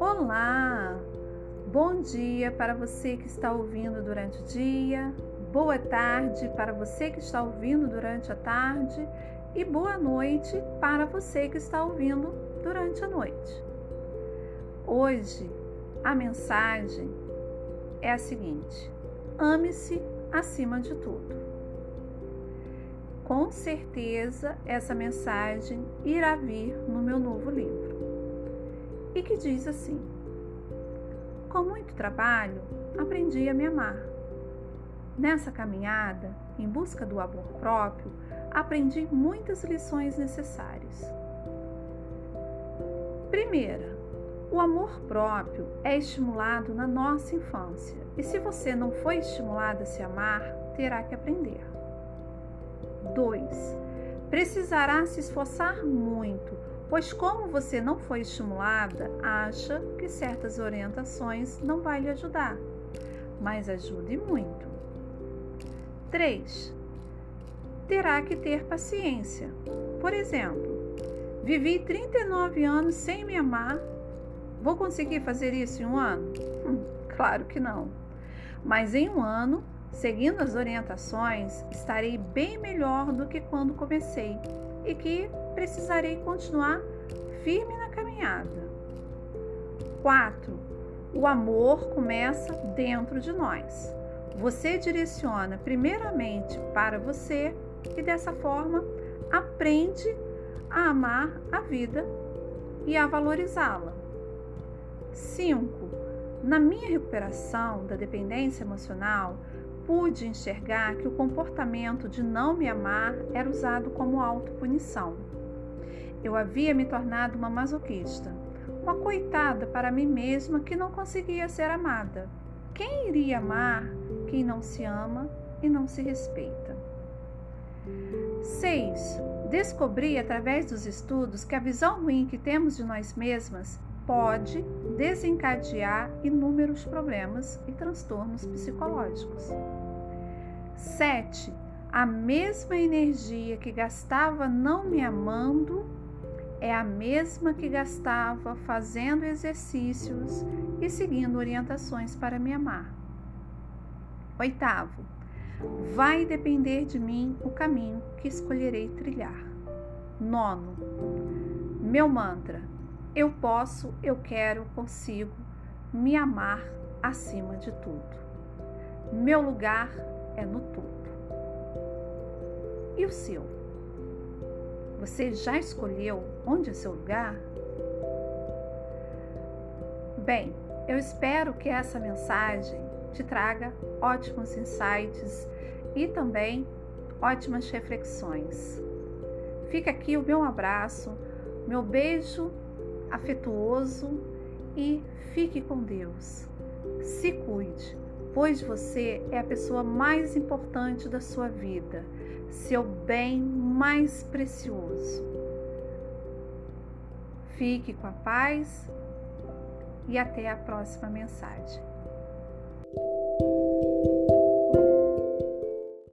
Olá! Bom dia para você que está ouvindo durante o dia, boa tarde para você que está ouvindo durante a tarde e boa noite para você que está ouvindo durante a noite. Hoje a mensagem é a seguinte: ame-se acima de tudo. Com certeza essa mensagem irá vir no meu novo livro. E que diz assim: Com muito trabalho, aprendi a me amar. Nessa caminhada, em busca do amor próprio, aprendi muitas lições necessárias. Primeira, o amor próprio é estimulado na nossa infância e se você não foi estimulado a se amar, terá que aprender. 2. Precisará se esforçar muito, pois como você não foi estimulada, acha que certas orientações não vai lhe ajudar, mas ajude muito. 3. Terá que ter paciência. Por exemplo, vivi 39 anos sem me amar Vou conseguir fazer isso em um ano? Hum, claro que não. Mas em um ano, seguindo as orientações, estarei bem melhor do que quando comecei e que precisarei continuar firme na caminhada. 4. O amor começa dentro de nós. Você direciona primeiramente para você e dessa forma aprende a amar a vida e a valorizá-la. 5. Na minha recuperação da dependência emocional, pude enxergar que o comportamento de não me amar era usado como autopunição. Eu havia me tornado uma masoquista, uma coitada para mim mesma que não conseguia ser amada. Quem iria amar quem não se ama e não se respeita? 6. Descobri através dos estudos que a visão ruim que temos de nós mesmas pode desencadear inúmeros problemas e transtornos psicológicos. 7. A mesma energia que gastava não me amando é a mesma que gastava fazendo exercícios e seguindo orientações para me amar. Oitavo, vai depender de mim o caminho que escolherei trilhar. Nono, meu mantra: eu posso, eu quero, consigo me amar acima de tudo. Meu lugar é no topo. E o seu? Você já escolheu onde é seu lugar? Bem, eu espero que essa mensagem te traga ótimos insights e também ótimas reflexões. Fica aqui o meu abraço, meu beijo afetuoso e fique com Deus. Se cuide, pois você é a pessoa mais importante da sua vida, seu bem mais precioso. Fique com a paz e até a próxima mensagem.